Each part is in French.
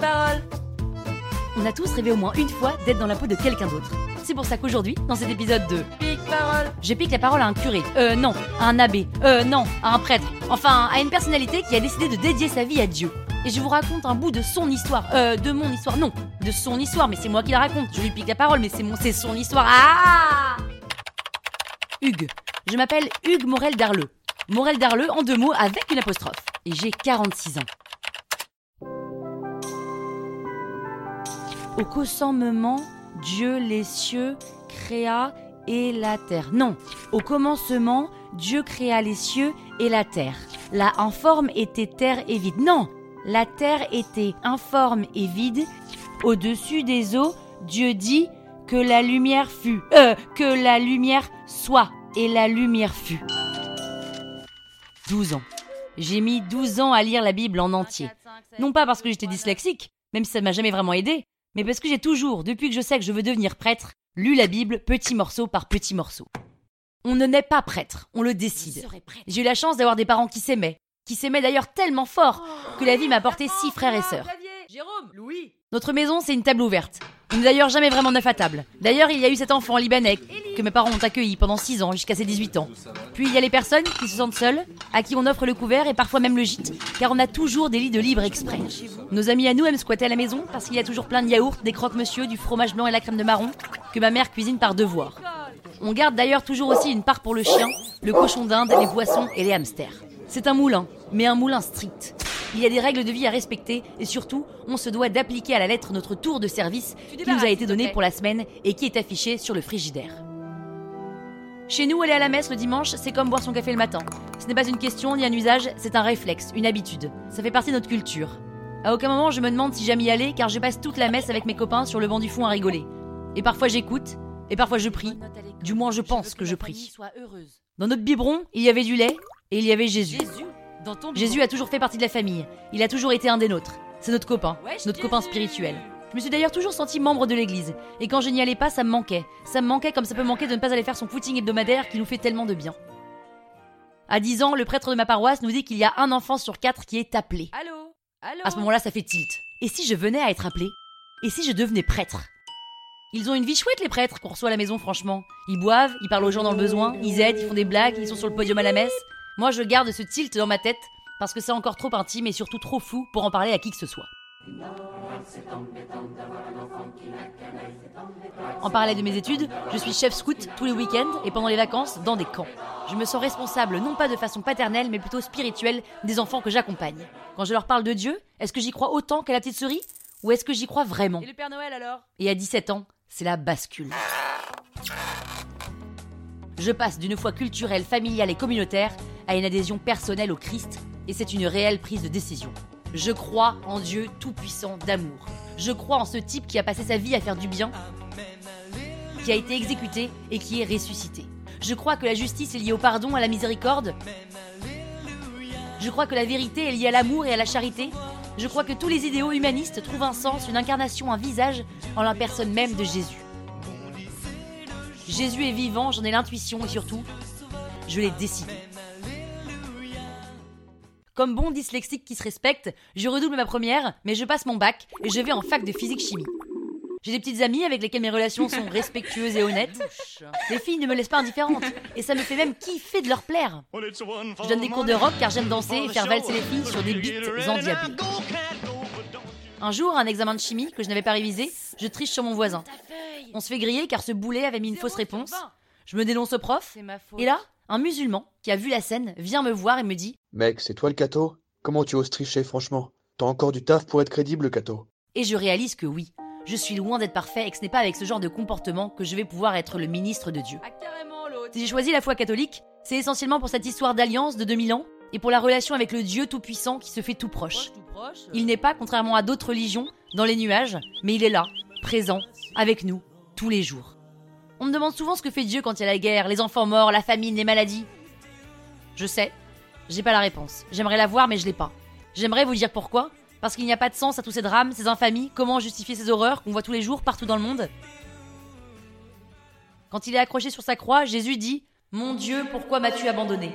Parole On a tous rêvé au moins une fois d'être dans la peau de quelqu'un d'autre. C'est pour ça qu'aujourd'hui, dans cet épisode de Pique parole, je pique la parole à un curé. Euh non, à un abbé. Euh non, à un prêtre. Enfin, à une personnalité qui a décidé de dédier sa vie à Dieu. Et je vous raconte un bout de son histoire. Euh, de mon histoire. Non, de son histoire, mais c'est moi qui la raconte. Je lui pique la parole, mais c'est mon, c'est son histoire. Ah Hugues. Je m'appelle Hugues Morel Darleux. Morel Darleux en deux mots avec une apostrophe. Et j'ai 46 ans. Au commencement, Dieu les cieux créa et la terre. Non, au commencement, Dieu créa les cieux et la terre. La informe était terre et vide. Non, la terre était informe et vide. Au-dessus des eaux, Dieu dit que la lumière fut. Euh, que la lumière soit. Et la lumière fut. 12 ans. J'ai mis 12 ans à lire la Bible en entier. Non pas parce que j'étais dyslexique, même si ça m'a jamais vraiment aidé, mais parce que j'ai toujours, depuis que je sais que je veux devenir prêtre, lu la Bible petit morceau par petit morceau. On ne naît pas prêtre, on le décide. J'ai eu la chance d'avoir des parents qui s'aimaient, qui s'aimaient d'ailleurs tellement fort que la vie m'a apporté six frères et sœurs. Jérôme, Louis. Notre maison, c'est une table ouverte. On n'est d'ailleurs jamais vraiment neuf à table. D'ailleurs, il y a eu cet enfant libanais que mes parents ont accueilli pendant 6 ans jusqu'à ses 18 ans. Puis il y a les personnes qui se sentent seules, à qui on offre le couvert et parfois même le gîte, car on a toujours des lits de libre exprès. Nos amis à nous aiment squatter à la maison parce qu'il y a toujours plein de yaourts, des croque-monsieur, du fromage blanc et la crème de marron que ma mère cuisine par devoir. On garde d'ailleurs toujours aussi une part pour le chien, le cochon d'Inde, les poissons et les hamsters. C'est un moulin, mais un moulin strict. Il y a des règles de vie à respecter et surtout, on se doit d'appliquer à la lettre notre tour de service qui nous a été donné pour la semaine et qui est affiché sur le frigidaire. Chez nous, aller à la messe le dimanche, c'est comme boire son café le matin. Ce n'est pas une question ni un usage, c'est un réflexe, une habitude. Ça fait partie de notre culture. À aucun moment je me demande si j'aime y aller car je passe toute la messe avec mes copains sur le banc du fond à rigoler. Et parfois j'écoute, et parfois je prie. Du moins je pense que je prie. Dans notre biberon, il y avait du lait et il y avait Jésus. Jésus a toujours fait partie de la famille. Il a toujours été un des nôtres. C'est notre copain, notre copain spirituel. Je me suis d'ailleurs toujours senti membre de l'église. Et quand je n'y allais pas, ça me manquait. Ça me manquait comme ça peut manquer de ne pas aller faire son footing hebdomadaire qui nous fait tellement de bien. À 10 ans, le prêtre de ma paroisse nous dit qu'il y a un enfant sur quatre qui est appelé. Allô? Allô? À ce moment-là, ça fait tilt. Et si je venais à être appelé? Et si je devenais prêtre? Ils ont une vie chouette, les prêtres, qu'on reçoit à la maison, franchement. Ils boivent, ils parlent aux gens dans le besoin, ils aident, ils font des blagues, ils sont sur le podium à la messe. Moi, je garde ce tilt dans ma tête parce que c'est encore trop intime et surtout trop fou pour en parler à qui que ce soit. En parallèle de mes études, je suis chef scout tous les week-ends et pendant les vacances dans des camps. Je me sens responsable non pas de façon paternelle mais plutôt spirituelle des enfants que j'accompagne. Quand je leur parle de Dieu, est-ce que j'y crois autant qu'à la petite souris? Ou est-ce que j'y crois vraiment? Et le Père Noël alors? Et à 17 ans, c'est la bascule. Je passe d'une foi culturelle, familiale et communautaire à une adhésion personnelle au Christ et c'est une réelle prise de décision. Je crois en Dieu tout-puissant d'amour. Je crois en ce type qui a passé sa vie à faire du bien, qui a été exécuté et qui est ressuscité. Je crois que la justice est liée au pardon, à la miséricorde. Je crois que la vérité est liée à l'amour et à la charité. Je crois que tous les idéaux humanistes trouvent un sens, une incarnation, un visage en la personne même de Jésus. Jésus est vivant, j'en ai l'intuition et surtout, je l'ai décidé. Comme bon dyslexique qui se respecte, je redouble ma première, mais je passe mon bac et je vais en fac de physique-chimie. J'ai des petites amies avec lesquelles mes relations sont respectueuses et honnêtes. Les filles ne me laissent pas indifférente, et ça me fait même kiffer de leur plaire. Je donne des cours de rock car j'aime danser et faire valser les filles sur des beats endiablés. Un jour, à un examen de chimie que je n'avais pas révisé, je triche sur mon voisin. On se fait griller car ce boulet avait mis une fausse réponse. Je me dénonce au prof, C'est ma faute. et là, un musulman qui a vu la scène vient me voir et me dit Mec, c'est toi le cato? Comment tu oses tricher, franchement? T'as encore du taf pour être crédible, cato? Et je réalise que oui, je suis loin d'être parfait et que ce n'est pas avec ce genre de comportement que je vais pouvoir être le ministre de Dieu. Ah. Si j'ai choisi la foi catholique, c'est essentiellement pour cette histoire d'alliance de 2000 ans et pour la relation avec le Dieu tout-puissant qui se fait tout proche. Proche, tout proche. Il n'est pas, contrairement à d'autres religions, dans les nuages, mais il est là, présent, avec nous, tous les jours. On me demande souvent ce que fait Dieu quand il y a la guerre, les enfants morts, la famine, les maladies. Je sais, j'ai pas la réponse. J'aimerais la voir, mais je l'ai pas. J'aimerais vous dire pourquoi. Parce qu'il n'y a pas de sens à tous ces drames, ces infamies, comment justifier ces horreurs qu'on voit tous les jours partout dans le monde? Quand il est accroché sur sa croix, Jésus dit Mon Dieu, pourquoi m'as-tu abandonné?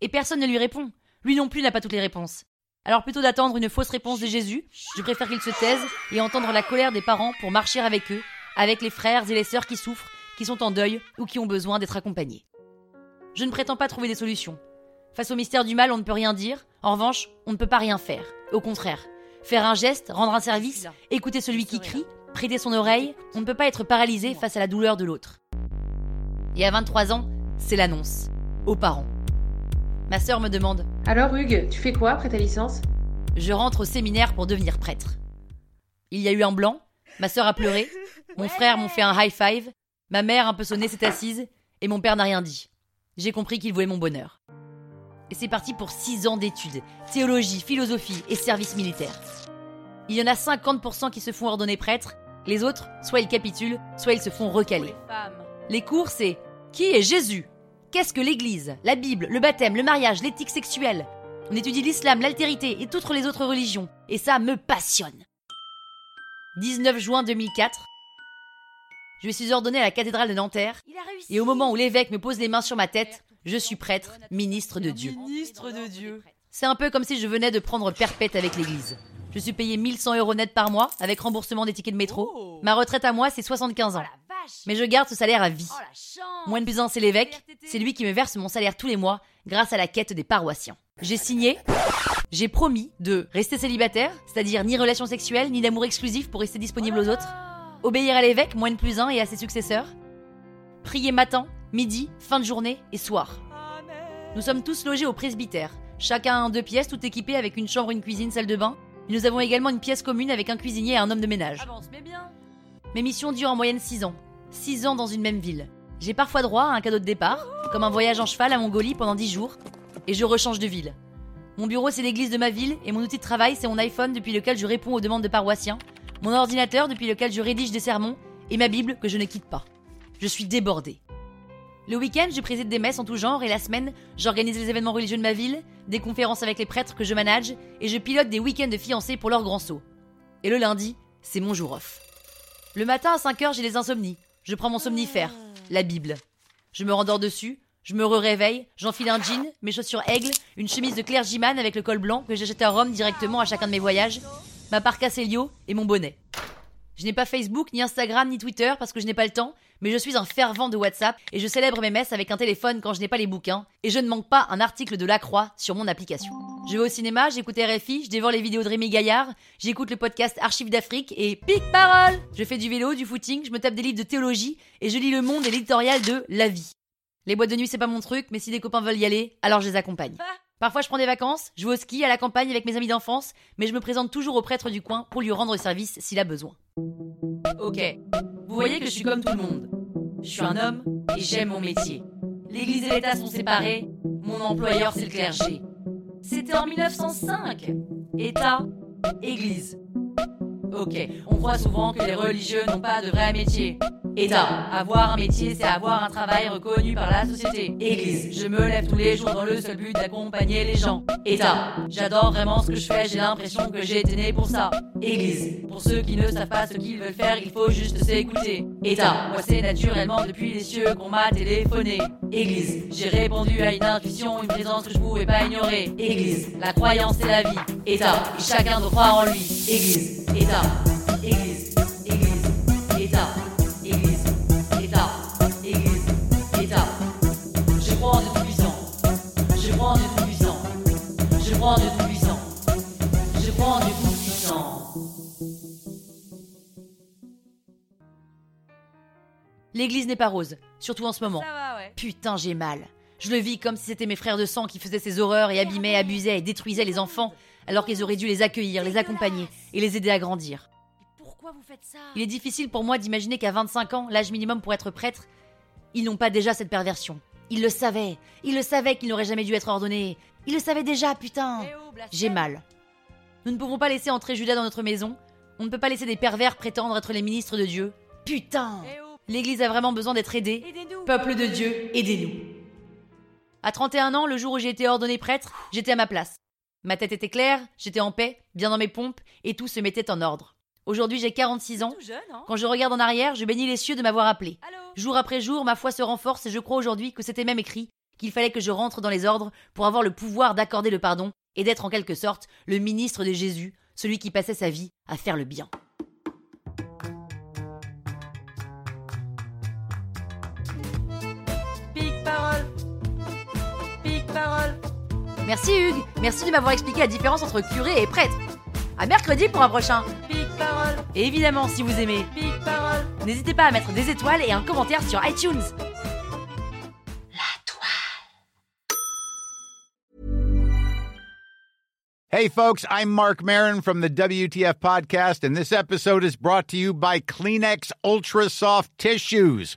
Et personne ne lui répond. Lui non plus n'a pas toutes les réponses. Alors plutôt d'attendre une fausse réponse de Jésus, je préfère qu'il se taise et entendre la colère des parents pour marcher avec eux, avec les frères et les sœurs qui souffrent, qui sont en deuil ou qui ont besoin d'être accompagnés. Je ne prétends pas trouver des solutions. Face au mystère du mal, on ne peut rien dire. En revanche, on ne peut pas rien faire. Au contraire, faire un geste, rendre un service, écouter celui qui crie, prêter son oreille, on ne peut pas être paralysé face à la douleur de l'autre. Et à 23 ans, c'est l'annonce. Aux parents. Ma sœur me demande Alors Hugues, tu fais quoi après ta licence? Je rentre au séminaire pour devenir prêtre. Il y a eu un blanc, ma sœur a pleuré, mon frère m'ont fait un high five, ma mère un peu sonnée s'est assise, et mon père n'a rien dit. J'ai compris qu'il voulait mon bonheur. Et c'est parti pour 6 ans d'études, théologie, philosophie et service militaire. Il y en a 50% qui se font ordonner prêtres, les autres, soit ils capitulent, soit ils se font recaler. Les cours, c'est Qui est Jésus? Qu'est-ce que l'Église La Bible, le baptême, le mariage, l'éthique sexuelle? On étudie l'islam, l'altérité et toutes les autres religions. Et ça me passionne. 19 juin 2004. Je suis ordonné à la cathédrale de Nanterre. Il a réussi. Et au moment où l'évêque me pose les mains sur ma tête, je suis prêtre, ministre de Dieu. Ministre de Dieu. C'est un peu comme si je venais de prendre perpète avec l'Église. Je suis payé 1100 euros net par mois, avec remboursement des tickets de métro. Oh. Ma retraite à moi, c'est 75 Oh ans. vache. Mais je garde ce salaire à vie. Oh. Moins de plus c'est l'évêque. C'est lui qui me verse mon salaire tous les mois grâce à la quête des paroissiens. J'ai signé, j'ai promis de rester célibataire, c'est-à-dire ni relation sexuelle, ni d'amour exclusif pour rester disponible aux autres. Obéir à l'évêque, moins de plus un et à ses successeurs. Prier matin, midi, fin de journée et soir. Nous sommes tous logés au presbytère. Chacun en deux pièces, tout équipé avec une chambre, une cuisine, salle de bain. Et nous avons également une pièce commune avec un cuisinier et un homme de ménage. Avance, mais bien. Mes missions durent en moyenne 6 ans. 6 ans dans une même ville. J'ai parfois droit à un cadeau de départ, comme un voyage en cheval à Mongolie pendant 10 jours, et je rechange de ville. Mon bureau, c'est l'église de ma ville, et mon outil de travail, c'est mon iPhone depuis lequel je réponds aux demandes de paroissiens, mon ordinateur depuis lequel je rédige des sermons, et ma Bible que je ne quitte pas. Je suis débordée. Le week-end, je préside des messes en tout genre, et la semaine, j'organise les événements religieux de ma ville, des conférences avec les prêtres que je manage, et je pilote des week-ends de fiancés pour leur grand saut. Et le lundi, c'est mon jour off. Le matin à 5h, j'ai des insomnies. Je prends mon somnifère, la Bible. Je me rendors dessus, je me réveille, j'enfile un jean, mes chaussures aigle, une chemise de clergyman avec le col blanc que j'ai acheté à Rome directement à chacun de mes voyages, ma parka Célio et mon bonnet. Je n'ai pas Facebook, ni Instagram, ni Twitter parce que je n'ai pas le temps, mais je suis un fervent de WhatsApp et je célèbre mes messes avec un téléphone quand je n'ai pas les bouquins et je ne manque pas un article de La Croix sur mon application. Je vais au cinéma, j'écoute RFI, je dévore les vidéos de Rémi Gaillard, j'écoute le podcast Archives d'Afrique et pique parole Je fais du vélo, du footing, je me tape des livres de théologie et je lis Le Monde et l'éditorial de La Vie. Les boîtes de nuit c'est pas mon truc, mais si des copains veulent y aller, alors je les accompagne. Parfois je prends des vacances, je vais au ski, à la campagne avec mes amis d'enfance, mais je me présente toujours au prêtre du coin pour lui rendre service s'il a besoin. Ok, vous voyez que je suis comme tout le monde. Je suis un homme et j'aime mon métier. L'église et l'État sont séparés, mon employeur c'est le clergé. C'était en 1905. État, église. Ok, on croit souvent que les religieux n'ont pas de vrai métier. État. Avoir un métier, c'est avoir un travail reconnu par la société. Église. Je me lève tous les jours dans le seul but d'accompagner les gens. État. J'adore vraiment ce que je fais, j'ai l'impression que j'ai été né pour ça. Église. Pour ceux qui ne savent pas ce qu'ils veulent faire, il faut juste s'écouter. État. Moi, c'est naturellement depuis les cieux qu'on m'a téléphoné. Église. J'ai répondu à une intuition, une présence que je pouvais pas ignorer. Église. La croyance, c'est la vie. État. Et chacun doit croire en lui. Église. État. L'église n'est pas rose, surtout en ce moment. Ça va, ouais. Putain, j'ai mal. Je le vis comme si c'était mes frères de sang qui faisaient ces horreurs et abîmaient, abusaient et détruisaient les enfants, alors qu'ils auraient dû les accueillir, les accompagner et les aider à grandir. Pourquoi vous faites ça? Il est difficile pour moi d'imaginer qu'à 25 ans, l'âge minimum pour être prêtre, ils n'ont pas déjà cette perversion. Ils le savaient. Ils le savaient qu'ils n'auraient jamais dû être ordonnés. Ils le savaient déjà, putain. Eh oh. J'ai mal. Nous ne pouvons pas laisser entrer Judas dans notre maison. On ne peut pas laisser des pervers prétendre être les ministres de Dieu. Putain Eh oh, L'Église a vraiment besoin d'être aidée. aidez-nous. Peuple de Dieu, aidez-nous. À 31 ans, le jour où j'ai été ordonné prêtre, j'étais à ma place. Ma tête était claire, j'étais en paix, bien dans mes pompes, et tout se mettait en ordre. Aujourd'hui, j'ai 46 ans. Tout jeune, hein Quand je regarde en arrière, je bénis les cieux de m'avoir appelé. Allô Jour après jour, ma foi se renforce et je crois aujourd'hui que c'était même écrit qu'il fallait que je rentre dans les ordres pour avoir le pouvoir d'accorder le pardon et d'être en quelque sorte le ministre de Jésus, celui qui passait sa vie à faire le bien. Merci Hugues, merci de m'avoir expliqué la différence entre curé et prêtre. À mercredi pour un prochain. Parole. Et évidemment, si vous aimez, parole. n'hésitez pas à mettre des étoiles et un commentaire sur iTunes. La toile. Hey, folks, I'm Mark Marin from the WTF Podcast, and this episode is brought to you by Kleenex Ultra Soft Tissues,